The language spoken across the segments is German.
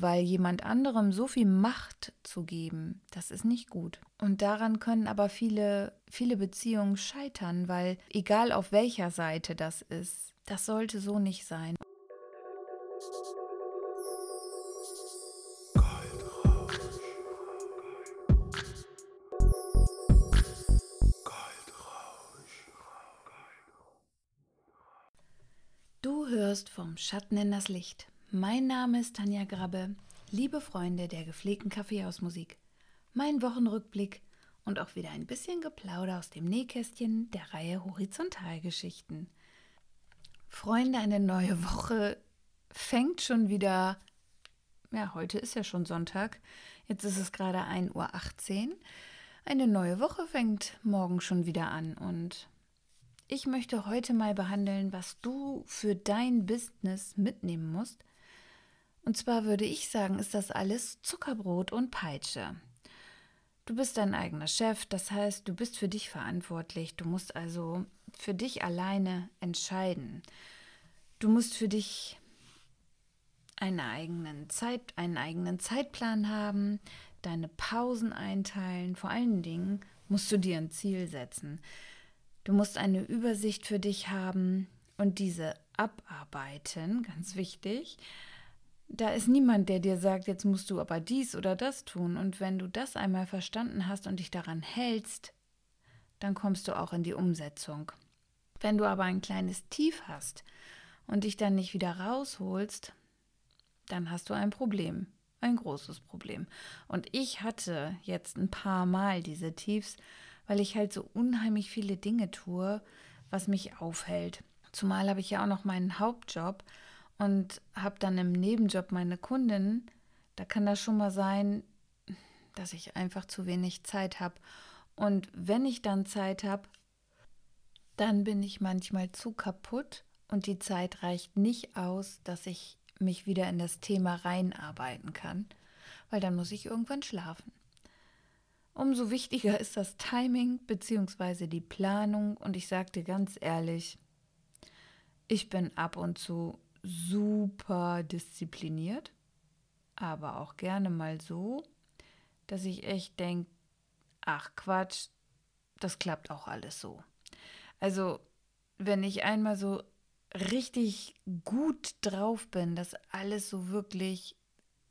weil jemand anderem so viel Macht zu geben, das ist nicht gut. Und daran können aber viele, viele Beziehungen scheitern, weil egal auf welcher Seite das ist, das sollte so nicht sein. Du hörst vom Schatten in das Licht. Mein Name ist Tanja Grabbe, liebe Freunde der gepflegten Kaffeehausmusik. Mein Wochenrückblick und auch wieder ein bisschen Geplauder aus dem Nähkästchen der Reihe Horizontalgeschichten. Freunde, eine neue Woche fängt schon wieder. Ja, heute ist ja schon Sonntag. Jetzt ist es gerade 1.18 Uhr. Eine neue Woche fängt morgen schon wieder an und ich möchte heute mal behandeln, was du für dein Business mitnehmen musst, und zwar würde ich sagen, ist das alles Zuckerbrot und Peitsche. Du bist dein eigener Chef, das heißt, du bist für dich verantwortlich, du musst also für dich alleine entscheiden. Du musst für dich einen eigenen, Zeit, einen eigenen Zeitplan haben, deine Pausen einteilen, vor allen Dingen musst du dir ein Ziel setzen. Du musst eine Übersicht für dich haben und diese abarbeiten, ganz wichtig. Da ist niemand, der dir sagt, jetzt musst du aber dies oder das tun. Und wenn du das einmal verstanden hast und dich daran hältst, dann kommst du auch in die Umsetzung. Wenn du aber ein kleines Tief hast und dich dann nicht wieder rausholst, dann hast du ein Problem, ein großes Problem. Und ich hatte jetzt ein paar Mal diese Tiefs, weil ich halt so unheimlich viele Dinge tue, was mich aufhält. Zumal habe ich ja auch noch meinen Hauptjob und habe dann im Nebenjob meine Kundin, da kann das schon mal sein, dass ich einfach zu wenig Zeit habe. Und wenn ich dann Zeit habe, dann bin ich manchmal zu kaputt und die Zeit reicht nicht aus, dass ich mich wieder in das Thema reinarbeiten kann, weil dann muss ich irgendwann schlafen. Umso wichtiger ist das Timing bzw. die Planung und ich sagte ganz ehrlich, ich bin ab und zu super diszipliniert, aber auch gerne mal so, dass ich echt denke, ach Quatsch, das klappt auch alles so. Also, wenn ich einmal so richtig gut drauf bin, dass alles so wirklich,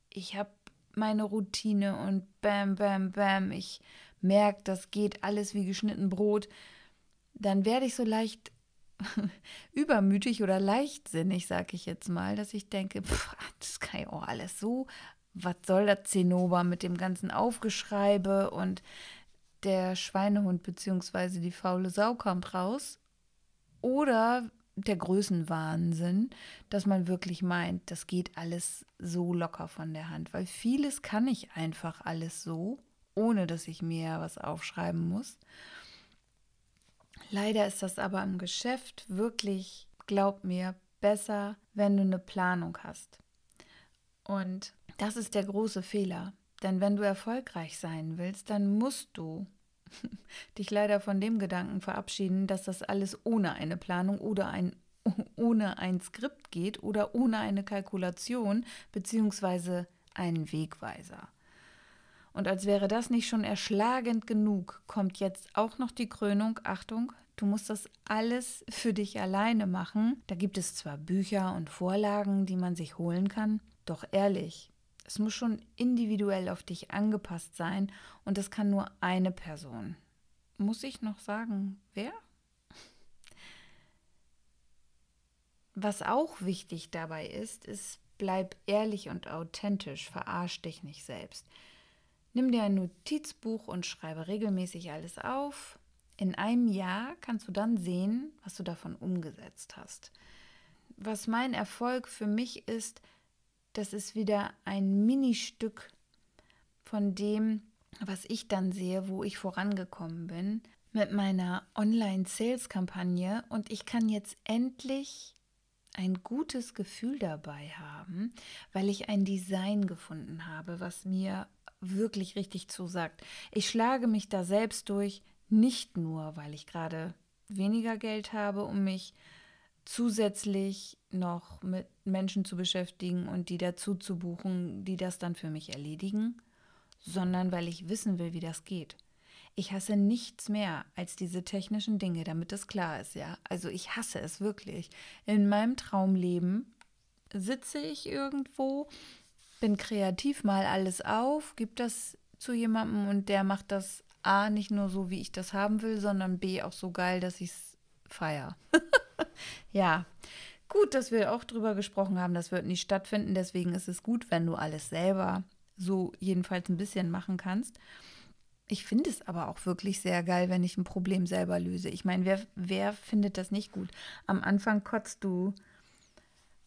ich habe meine Routine und bam, bam, bam, ich merke, das geht alles wie geschnitten Brot, dann werde ich so leicht übermütig oder leichtsinnig, sag ich jetzt mal, dass ich denke, pff, das kann ja auch alles so. Was soll das Zinnober mit dem ganzen Aufgeschreibe und der Schweinehund bzw. die faule Sau kommt raus? Oder der Größenwahnsinn, dass man wirklich meint, das geht alles so locker von der Hand, weil vieles kann ich einfach alles so, ohne dass ich mir was aufschreiben muss. Leider ist das aber im Geschäft wirklich, glaub mir, besser, wenn du eine Planung hast. Und das ist der große Fehler. Denn wenn du erfolgreich sein willst, dann musst du dich leider von dem Gedanken verabschieden, dass das alles ohne eine Planung oder ein ohne ein Skript geht oder ohne eine Kalkulation bzw. einen Wegweiser. Und als wäre das nicht schon erschlagend genug, kommt jetzt auch noch die Krönung. Achtung, du musst das alles für dich alleine machen. Da gibt es zwar Bücher und Vorlagen, die man sich holen kann, doch ehrlich, es muss schon individuell auf dich angepasst sein und es kann nur eine Person. Muss ich noch sagen, wer? Was auch wichtig dabei ist, ist, bleib ehrlich und authentisch, verarsch dich nicht selbst. Nimm dir ein Notizbuch und schreibe regelmäßig alles auf. In einem Jahr kannst du dann sehen, was du davon umgesetzt hast. Was mein Erfolg für mich ist, das ist wieder ein Ministück von dem, was ich dann sehe, wo ich vorangekommen bin mit meiner Online-Sales-Kampagne und ich kann jetzt endlich ein gutes Gefühl dabei haben, weil ich ein Design gefunden habe, was mir wirklich richtig zusagt. Ich schlage mich da selbst durch, nicht nur, weil ich gerade weniger Geld habe, um mich zusätzlich noch mit Menschen zu beschäftigen und die dazu zu buchen, die das dann für mich erledigen, sondern weil ich wissen will, wie das geht. Ich hasse nichts mehr als diese technischen Dinge, damit es klar ist, ja. Also ich hasse es wirklich. In meinem Traumleben sitze ich irgendwo, bin kreativ, mal alles auf, gebe das zu jemandem und der macht das A nicht nur so, wie ich das haben will, sondern B auch so geil, dass ich es feiere. ja, gut, dass wir auch drüber gesprochen haben, das wird nicht stattfinden. Deswegen ist es gut, wenn du alles selber so jedenfalls ein bisschen machen kannst. Ich finde es aber auch wirklich sehr geil, wenn ich ein Problem selber löse. Ich meine, wer, wer findet das nicht gut? Am Anfang kotzt du,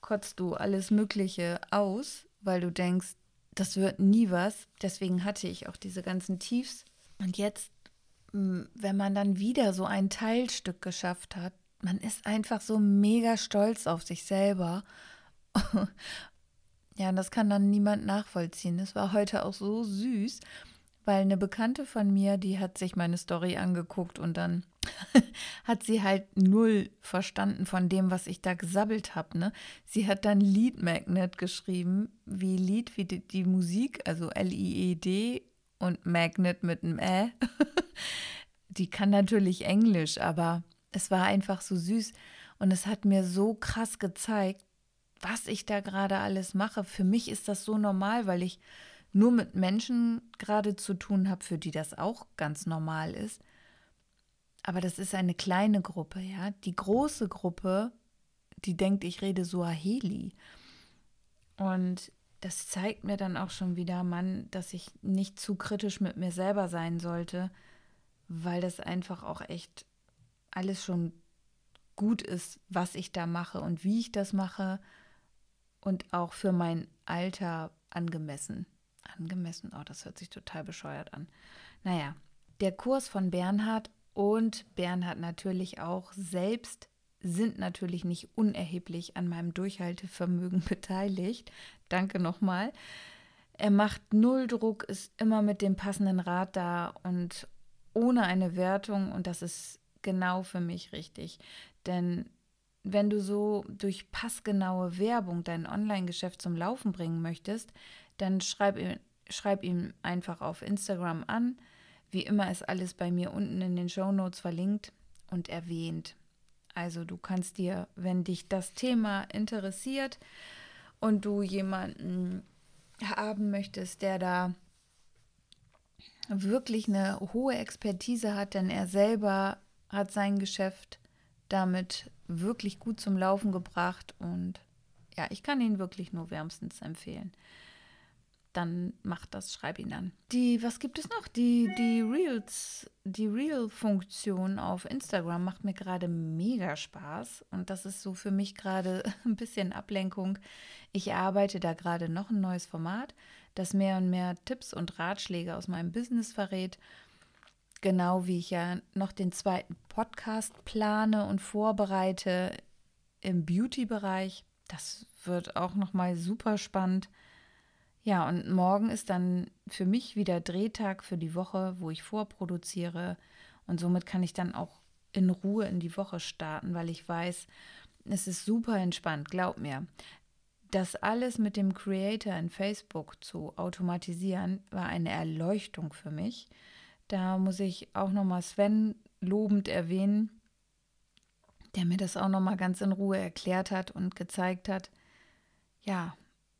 kotzt du alles Mögliche aus, weil du denkst, das wird nie was. Deswegen hatte ich auch diese ganzen Tiefs. Und jetzt, wenn man dann wieder so ein Teilstück geschafft hat, man ist einfach so mega stolz auf sich selber. ja, und das kann dann niemand nachvollziehen. Das war heute auch so süß weil eine Bekannte von mir, die hat sich meine Story angeguckt und dann hat sie halt null verstanden von dem, was ich da gesabbelt habe. Ne? Sie hat dann Lead Magnet geschrieben, wie Lied, wie die, die Musik, also L-I-E-D und Magnet mit einem Ä. die kann natürlich Englisch, aber es war einfach so süß und es hat mir so krass gezeigt, was ich da gerade alles mache. Für mich ist das so normal, weil ich nur mit Menschen gerade zu tun habe, für die das auch ganz normal ist. Aber das ist eine kleine Gruppe, ja. Die große Gruppe, die denkt, ich rede Suaheli. Und das zeigt mir dann auch schon wieder, Mann, dass ich nicht zu kritisch mit mir selber sein sollte, weil das einfach auch echt alles schon gut ist, was ich da mache und wie ich das mache und auch für mein Alter angemessen. Angemessen, oh, das hört sich total bescheuert an. Naja, der Kurs von Bernhard und Bernhard natürlich auch selbst sind natürlich nicht unerheblich an meinem Durchhaltevermögen beteiligt. Danke nochmal. Er macht null Druck, ist immer mit dem passenden Rat da und ohne eine Wertung und das ist genau für mich richtig. Denn wenn du so durch passgenaue Werbung dein Online-Geschäft zum Laufen bringen möchtest, dann schreib, schreib ihm einfach auf Instagram an. Wie immer ist alles bei mir unten in den Show Notes verlinkt und erwähnt. Also du kannst dir, wenn dich das Thema interessiert und du jemanden haben möchtest, der da wirklich eine hohe Expertise hat, denn er selber hat sein Geschäft damit wirklich gut zum Laufen gebracht. Und ja, ich kann ihn wirklich nur wärmstens empfehlen dann mach das, schreib ihn an. Die, was gibt es noch? Die, die Reels, die Reel-Funktion auf Instagram macht mir gerade mega Spaß und das ist so für mich gerade ein bisschen Ablenkung. Ich arbeite da gerade noch ein neues Format, das mehr und mehr Tipps und Ratschläge aus meinem Business verrät. Genau wie ich ja noch den zweiten Podcast plane und vorbereite im Beauty-Bereich. Das wird auch noch mal super spannend. Ja, und morgen ist dann für mich wieder Drehtag für die Woche, wo ich vorproduziere. Und somit kann ich dann auch in Ruhe in die Woche starten, weil ich weiß, es ist super entspannt, glaub mir. Das alles mit dem Creator in Facebook zu automatisieren, war eine Erleuchtung für mich. Da muss ich auch nochmal Sven lobend erwähnen, der mir das auch nochmal ganz in Ruhe erklärt hat und gezeigt hat. Ja,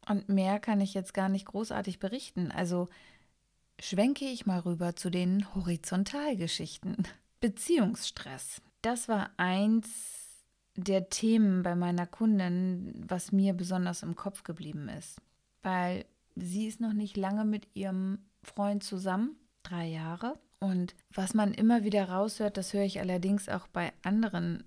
und mehr kann ich jetzt gar nicht großartig berichten. Also schwenke ich mal rüber zu den Horizontalgeschichten. Beziehungsstress. Das war eins der Themen bei meiner Kundin, was mir besonders im Kopf geblieben ist. Weil sie ist noch nicht lange mit ihrem Freund zusammen, drei Jahre. Und was man immer wieder raushört, das höre ich allerdings auch bei anderen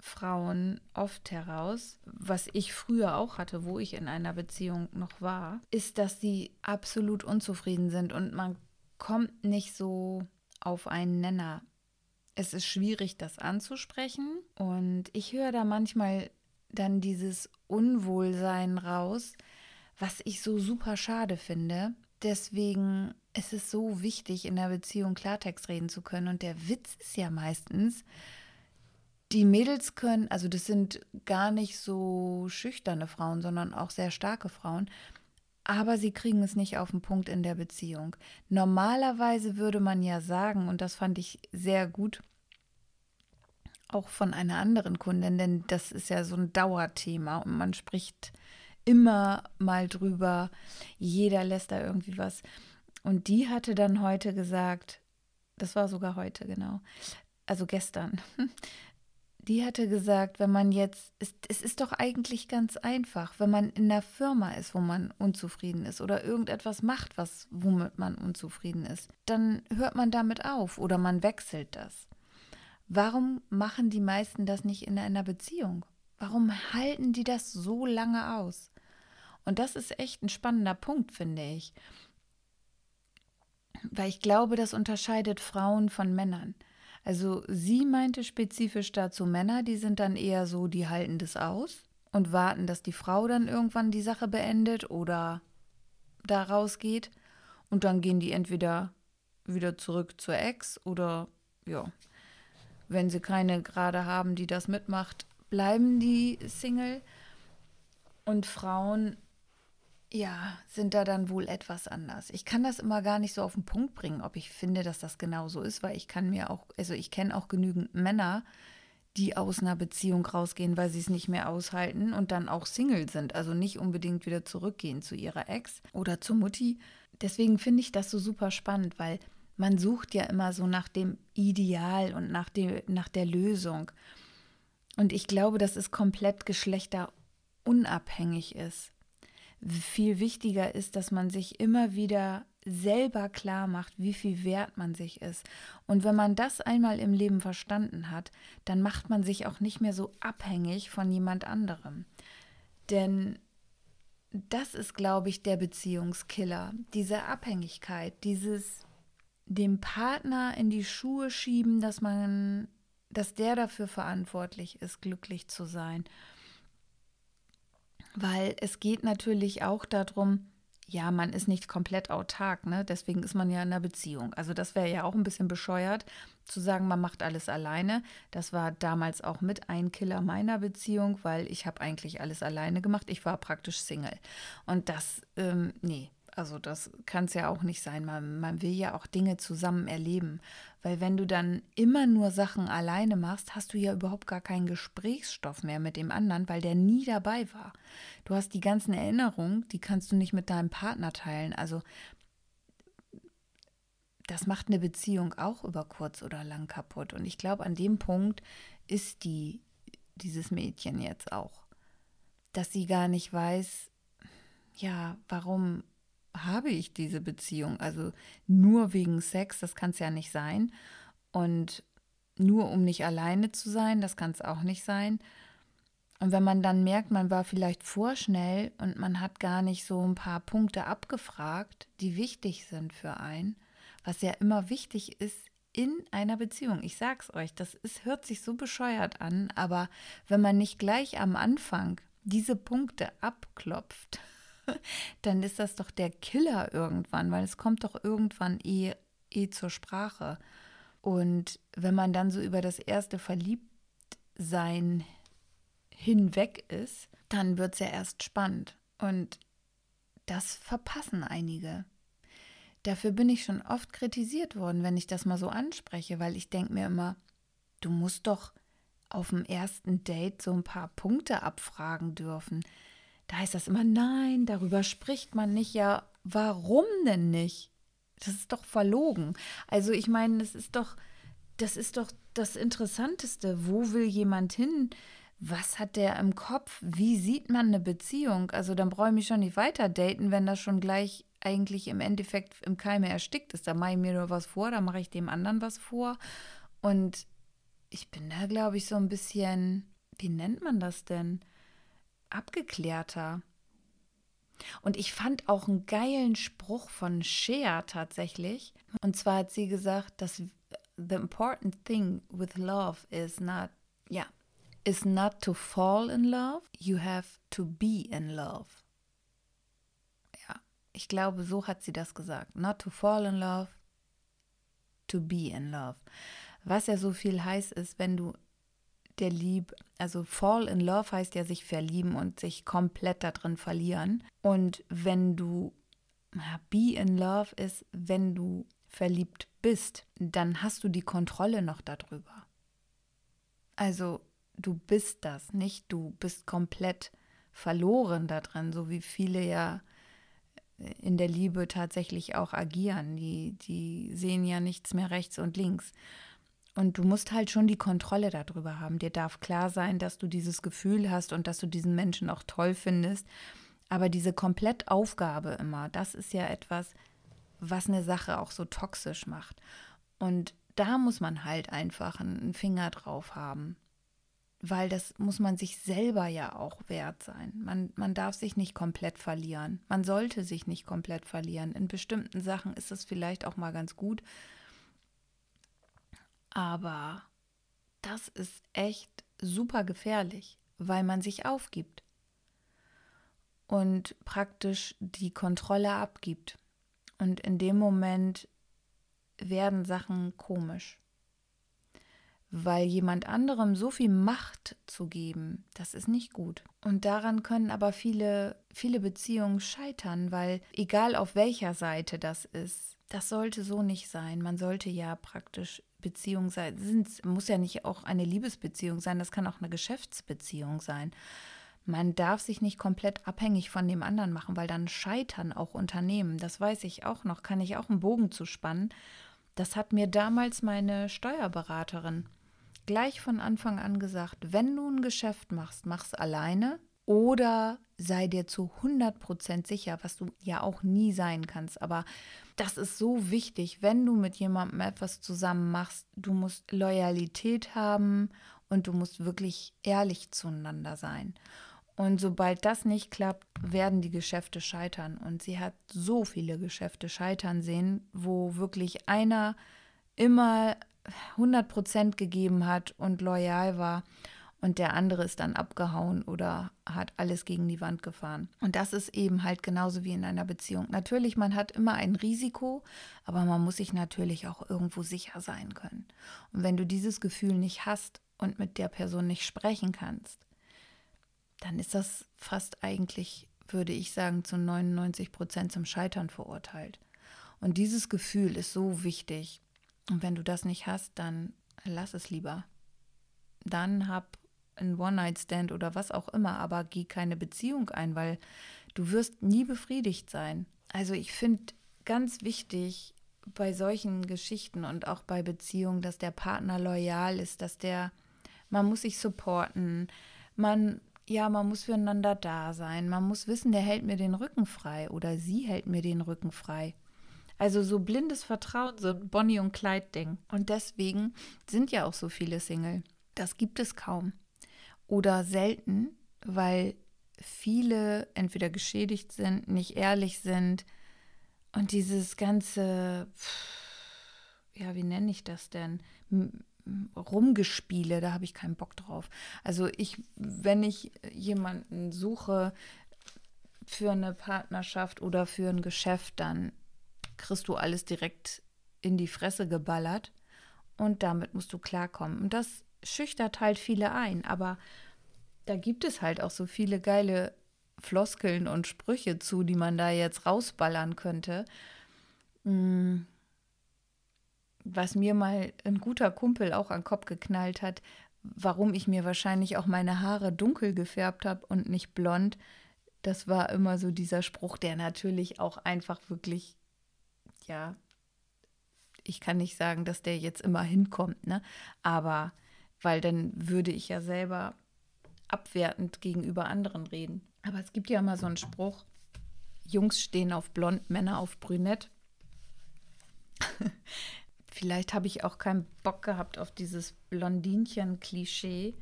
Frauen oft heraus, was ich früher auch hatte, wo ich in einer Beziehung noch war, ist, dass sie absolut unzufrieden sind und man kommt nicht so auf einen Nenner. Es ist schwierig, das anzusprechen und ich höre da manchmal dann dieses Unwohlsein raus, was ich so super schade finde. Deswegen ist es so wichtig, in der Beziehung Klartext reden zu können. Und der Witz ist ja meistens, die Mädels können, also das sind gar nicht so schüchterne Frauen, sondern auch sehr starke Frauen, aber sie kriegen es nicht auf den Punkt in der Beziehung. Normalerweise würde man ja sagen, und das fand ich sehr gut, auch von einer anderen Kundin, denn das ist ja so ein Dauerthema und man spricht immer mal drüber, jeder lässt da irgendwie was. Und die hatte dann heute gesagt, das war sogar heute, genau, also gestern, die hatte gesagt, wenn man jetzt, es, es ist doch eigentlich ganz einfach, wenn man in einer Firma ist, wo man unzufrieden ist oder irgendetwas macht, was, womit man unzufrieden ist, dann hört man damit auf oder man wechselt das. Warum machen die meisten das nicht in einer Beziehung? Warum halten die das so lange aus? Und das ist echt ein spannender Punkt, finde ich. Weil ich glaube, das unterscheidet Frauen von Männern. Also sie meinte spezifisch dazu Männer, die sind dann eher so, die halten das aus und warten, dass die Frau dann irgendwann die Sache beendet oder da rausgeht. Und dann gehen die entweder wieder zurück zur Ex oder ja, wenn sie keine gerade haben, die das mitmacht, bleiben die Single. Und Frauen, ja, sind da dann wohl etwas anders. Ich kann das immer gar nicht so auf den Punkt bringen, ob ich finde, dass das genau so ist, weil ich kann mir auch, also ich kenne auch genügend Männer, die aus einer Beziehung rausgehen, weil sie es nicht mehr aushalten und dann auch Single sind, also nicht unbedingt wieder zurückgehen zu ihrer Ex oder zur Mutti. Deswegen finde ich das so super spannend, weil man sucht ja immer so nach dem Ideal und nach, dem, nach der Lösung. Und ich glaube, dass es komplett geschlechterunabhängig ist. Viel wichtiger ist, dass man sich immer wieder selber klar macht, wie viel wert man sich ist. Und wenn man das einmal im Leben verstanden hat, dann macht man sich auch nicht mehr so abhängig von jemand anderem. Denn das ist, glaube ich, der Beziehungskiller. Diese Abhängigkeit, dieses dem Partner in die Schuhe schieben, dass man, dass der dafür verantwortlich ist, glücklich zu sein. Weil es geht natürlich auch darum, ja, man ist nicht komplett autark, ne? Deswegen ist man ja in einer Beziehung. Also das wäre ja auch ein bisschen bescheuert, zu sagen, man macht alles alleine. Das war damals auch mit ein Killer meiner Beziehung, weil ich habe eigentlich alles alleine gemacht. Ich war praktisch Single. Und das, ähm, nee, also das kann es ja auch nicht sein. Man, man will ja auch Dinge zusammen erleben. Weil wenn du dann immer nur Sachen alleine machst, hast du ja überhaupt gar keinen Gesprächsstoff mehr mit dem anderen, weil der nie dabei war. Du hast die ganzen Erinnerungen, die kannst du nicht mit deinem Partner teilen. Also das macht eine Beziehung auch über kurz oder lang kaputt. Und ich glaube, an dem Punkt ist die, dieses Mädchen jetzt auch. Dass sie gar nicht weiß, ja, warum habe ich diese Beziehung? Also nur wegen Sex, das kann es ja nicht sein. Und nur um nicht alleine zu sein, das kann es auch nicht sein. Und wenn man dann merkt, man war vielleicht vorschnell und man hat gar nicht so ein paar Punkte abgefragt, die wichtig sind für einen, was ja immer wichtig ist in einer Beziehung. Ich sag's euch, das ist, hört sich so bescheuert an, aber wenn man nicht gleich am Anfang diese Punkte abklopft, dann ist das doch der Killer irgendwann, weil es kommt doch irgendwann eh, eh zur Sprache. Und wenn man dann so über das erste Verliebtsein hinweg ist, dann wird es ja erst spannend. Und das verpassen einige. Dafür bin ich schon oft kritisiert worden, wenn ich das mal so anspreche, weil ich denke mir immer, du musst doch auf dem ersten Date so ein paar Punkte abfragen dürfen. Da heißt das immer, nein, darüber spricht man nicht. Ja, warum denn nicht? Das ist doch verlogen. Also ich meine, das ist doch, das ist doch das Interessanteste. Wo will jemand hin? Was hat der im Kopf? Wie sieht man eine Beziehung? Also dann brauche ich mich schon nicht weiter daten, wenn das schon gleich eigentlich im Endeffekt im Keime erstickt ist. Da mache ich mir nur was vor, da mache ich dem anderen was vor. Und ich bin da, glaube ich, so ein bisschen, wie nennt man das denn? Abgeklärter. Und ich fand auch einen geilen Spruch von Shea tatsächlich. Und zwar hat sie gesagt, dass the important thing with love is not, ja, yeah, is not to fall in love, you have to be in love. Ja, ich glaube, so hat sie das gesagt. Not to fall in love, to be in love. Was ja so viel heißt ist, wenn du der Liebe, also fall in love heißt ja sich verlieben und sich komplett da drin verlieren. Und wenn du be in love ist, wenn du verliebt bist, dann hast du die Kontrolle noch darüber. Also du bist das, nicht du bist komplett verloren da drin, so wie viele ja in der Liebe tatsächlich auch agieren. Die, die sehen ja nichts mehr rechts und links. Und du musst halt schon die Kontrolle darüber haben. Dir darf klar sein, dass du dieses Gefühl hast und dass du diesen Menschen auch toll findest. Aber diese Komplettaufgabe immer, das ist ja etwas, was eine Sache auch so toxisch macht. Und da muss man halt einfach einen Finger drauf haben weil das muss man sich selber ja auch wert sein. Man, man darf sich nicht komplett verlieren. Man sollte sich nicht komplett verlieren. In bestimmten Sachen ist es vielleicht auch mal ganz gut. Aber das ist echt super gefährlich, weil man sich aufgibt und praktisch die Kontrolle abgibt. Und in dem Moment werden Sachen komisch weil jemand anderem so viel Macht zu geben, das ist nicht gut. Und daran können aber viele, viele Beziehungen scheitern, weil egal auf welcher Seite das ist, das sollte so nicht sein. Man sollte ja praktisch Beziehung sein. Es muss ja nicht auch eine Liebesbeziehung sein, das kann auch eine Geschäftsbeziehung sein. Man darf sich nicht komplett abhängig von dem anderen machen, weil dann scheitern auch Unternehmen. Das weiß ich auch noch, kann ich auch einen Bogen zu spannen. Das hat mir damals meine Steuerberaterin gleich von Anfang an gesagt, wenn du ein Geschäft machst, mach's alleine oder sei dir zu 100% sicher, was du ja auch nie sein kannst. Aber das ist so wichtig, wenn du mit jemandem etwas zusammen machst. Du musst Loyalität haben und du musst wirklich ehrlich zueinander sein. Und sobald das nicht klappt, werden die Geschäfte scheitern. Und sie hat so viele Geschäfte scheitern sehen, wo wirklich einer immer 100 Prozent gegeben hat und loyal war und der andere ist dann abgehauen oder hat alles gegen die Wand gefahren. Und das ist eben halt genauso wie in einer Beziehung. Natürlich, man hat immer ein Risiko, aber man muss sich natürlich auch irgendwo sicher sein können. Und wenn du dieses Gefühl nicht hast und mit der Person nicht sprechen kannst, dann ist das fast eigentlich, würde ich sagen, zu 99 Prozent zum Scheitern verurteilt. Und dieses Gefühl ist so wichtig. Und wenn du das nicht hast, dann lass es lieber. Dann hab ein One-Night-Stand oder was auch immer, aber geh keine Beziehung ein, weil du wirst nie befriedigt sein. Also ich finde ganz wichtig bei solchen Geschichten und auch bei Beziehungen, dass der Partner loyal ist, dass der, man muss sich supporten, man, ja, man muss füreinander da sein, man muss wissen, der hält mir den Rücken frei oder sie hält mir den Rücken frei. Also so blindes Vertrauen, so ein Bonnie und Clyde-Ding. Und deswegen sind ja auch so viele Single. Das gibt es kaum. Oder selten, weil viele entweder geschädigt sind, nicht ehrlich sind. Und dieses ganze, ja, wie nenne ich das denn? Rumgespiele, da habe ich keinen Bock drauf. Also ich, wenn ich jemanden suche für eine Partnerschaft oder für ein Geschäft, dann kriegst du alles direkt in die Fresse geballert und damit musst du klarkommen. Und das schüchtert halt viele ein, aber da gibt es halt auch so viele geile Floskeln und Sprüche zu, die man da jetzt rausballern könnte. Hm. Was mir mal ein guter Kumpel auch an den Kopf geknallt hat, warum ich mir wahrscheinlich auch meine Haare dunkel gefärbt habe und nicht blond, das war immer so dieser Spruch, der natürlich auch einfach wirklich ja, ich kann nicht sagen, dass der jetzt immer hinkommt, ne? Aber weil dann würde ich ja selber abwertend gegenüber anderen reden. Aber es gibt ja immer so einen Spruch: Jungs stehen auf blond, Männer auf brünett. Vielleicht habe ich auch keinen Bock gehabt auf dieses Blondinchen-Klischee.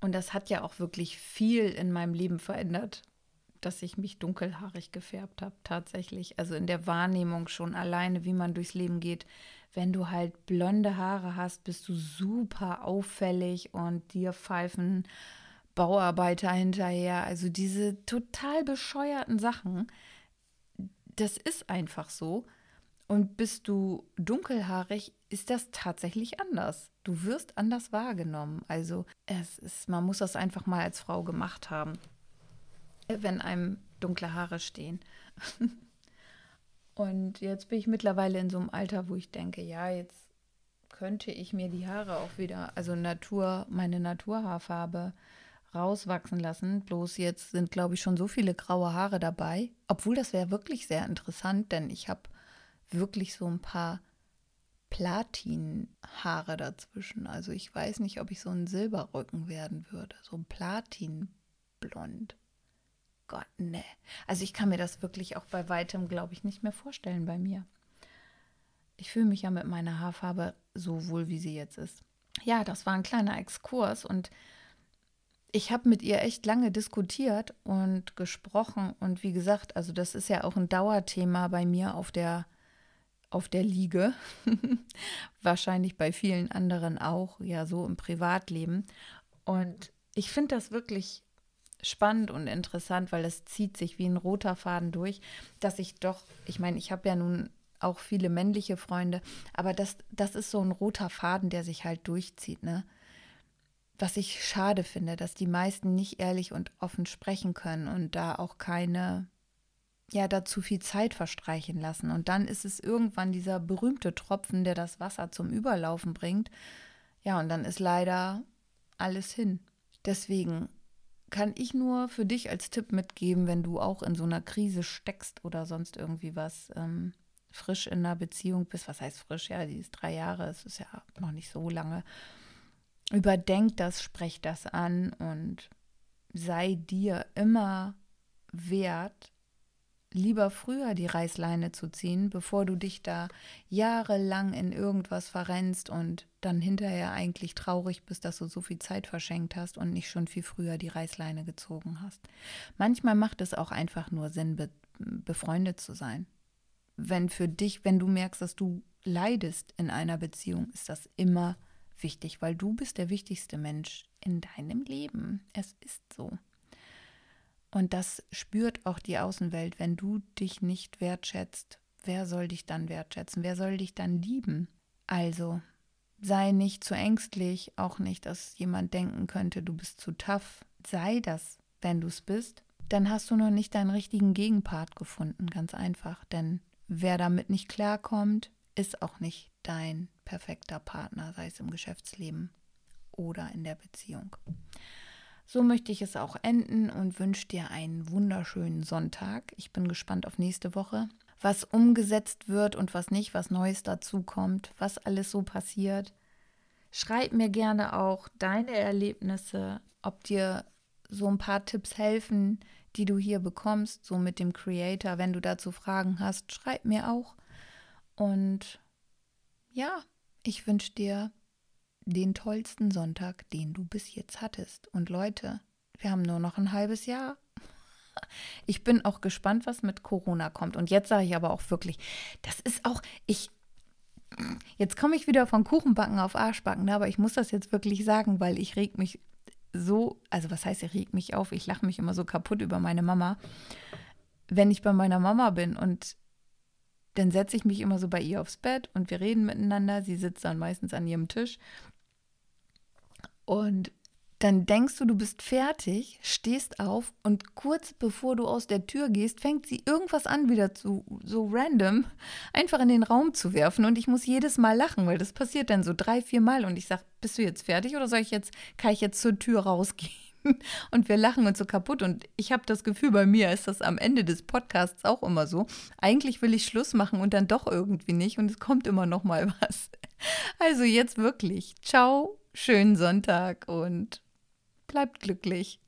Und das hat ja auch wirklich viel in meinem Leben verändert dass ich mich dunkelhaarig gefärbt habe, tatsächlich. Also in der Wahrnehmung schon alleine, wie man durchs Leben geht. Wenn du halt blonde Haare hast, bist du super auffällig und dir pfeifen Bauarbeiter hinterher. Also diese total bescheuerten Sachen. Das ist einfach so. Und bist du dunkelhaarig, ist das tatsächlich anders. Du wirst anders wahrgenommen. Also es ist, man muss das einfach mal als Frau gemacht haben, wenn einem dunkle Haare stehen. Und jetzt bin ich mittlerweile in so einem Alter, wo ich denke, ja, jetzt könnte ich mir die Haare auch wieder, also Natur, meine Naturhaarfarbe rauswachsen lassen. Bloß jetzt sind, glaube ich, schon so viele graue Haare dabei. Obwohl das wäre wirklich sehr interessant, denn ich habe wirklich so ein paar Platinhaare dazwischen. Also ich weiß nicht, ob ich so ein Silberrücken werden würde. So ein Platinblond. Gott, ne. Also ich kann mir das wirklich auch bei weitem, glaube ich, nicht mehr vorstellen bei mir. Ich fühle mich ja mit meiner Haarfarbe so wohl, wie sie jetzt ist. Ja, das war ein kleiner Exkurs und ich habe mit ihr echt lange diskutiert und gesprochen und wie gesagt, also das ist ja auch ein Dauerthema bei mir auf der auf der Liege. Wahrscheinlich bei vielen anderen auch, ja, so im Privatleben. Und ich finde das wirklich spannend und interessant, weil es zieht sich wie ein roter Faden durch, dass ich doch, ich meine, ich habe ja nun auch viele männliche Freunde, aber das, das ist so ein roter Faden, der sich halt durchzieht, ne? Was ich schade finde, dass die meisten nicht ehrlich und offen sprechen können und da auch keine, ja, da zu viel Zeit verstreichen lassen. Und dann ist es irgendwann dieser berühmte Tropfen, der das Wasser zum Überlaufen bringt. Ja, und dann ist leider alles hin. Deswegen kann ich nur für dich als Tipp mitgeben, wenn du auch in so einer Krise steckst oder sonst irgendwie was, ähm, frisch in einer Beziehung bist, was heißt frisch? Ja, die ist drei Jahre, es ist ja noch nicht so lange. Überdenk das, sprech das an und sei dir immer wert, lieber früher die Reißleine zu ziehen, bevor du dich da jahrelang in irgendwas verrennst und dann hinterher eigentlich traurig bist, dass du so viel Zeit verschenkt hast und nicht schon viel früher die Reißleine gezogen hast. Manchmal macht es auch einfach nur Sinn, be befreundet zu sein wenn für dich, wenn du merkst, dass du leidest in einer Beziehung, ist das immer wichtig, weil du bist der wichtigste Mensch in deinem Leben. Es ist so. Und das spürt auch die Außenwelt. Wenn du dich nicht wertschätzt, wer soll dich dann wertschätzen? Wer soll dich dann lieben? Also sei nicht zu ängstlich, auch nicht, dass jemand denken könnte, du bist zu tough. Sei das, wenn du es bist. Dann hast du noch nicht deinen richtigen Gegenpart gefunden, ganz einfach. Denn Wer damit nicht klarkommt, ist auch nicht dein perfekter Partner, sei es im Geschäftsleben oder in der Beziehung. So möchte ich es auch enden und wünsche dir einen wunderschönen Sonntag. Ich bin gespannt auf nächste Woche, was umgesetzt wird und was nicht, was Neues dazu kommt, was alles so passiert. Schreib mir gerne auch deine Erlebnisse, ob dir so ein paar Tipps helfen, die du hier bekommst, so mit dem Creator. Wenn du dazu Fragen hast, schreib mir auch. Und ja, ich wünsche dir den tollsten Sonntag, den du bis jetzt hattest. Und Leute, wir haben nur noch ein halbes Jahr. Ich bin auch gespannt, was mit Corona kommt. Und jetzt sage ich aber auch wirklich, das ist auch, ich, jetzt komme ich wieder von Kuchenbacken auf Arschbacken, ne? aber ich muss das jetzt wirklich sagen, weil ich reg mich so, also was heißt, er regt mich auf, ich lache mich immer so kaputt über meine Mama. Wenn ich bei meiner Mama bin und dann setze ich mich immer so bei ihr aufs Bett und wir reden miteinander. Sie sitzt dann meistens an ihrem Tisch. Und dann denkst du, du bist fertig, stehst auf und kurz bevor du aus der Tür gehst, fängt sie irgendwas an, wieder zu so random einfach in den Raum zu werfen. Und ich muss jedes Mal lachen, weil das passiert dann so drei, vier Mal. Und ich sage, bist du jetzt fertig oder soll ich jetzt, kann ich jetzt zur Tür rausgehen? Und wir lachen uns so kaputt. Und ich habe das Gefühl, bei mir ist das am Ende des Podcasts auch immer so. Eigentlich will ich Schluss machen und dann doch irgendwie nicht. Und es kommt immer noch mal was. Also jetzt wirklich. Ciao, schönen Sonntag und Bleibt glücklich.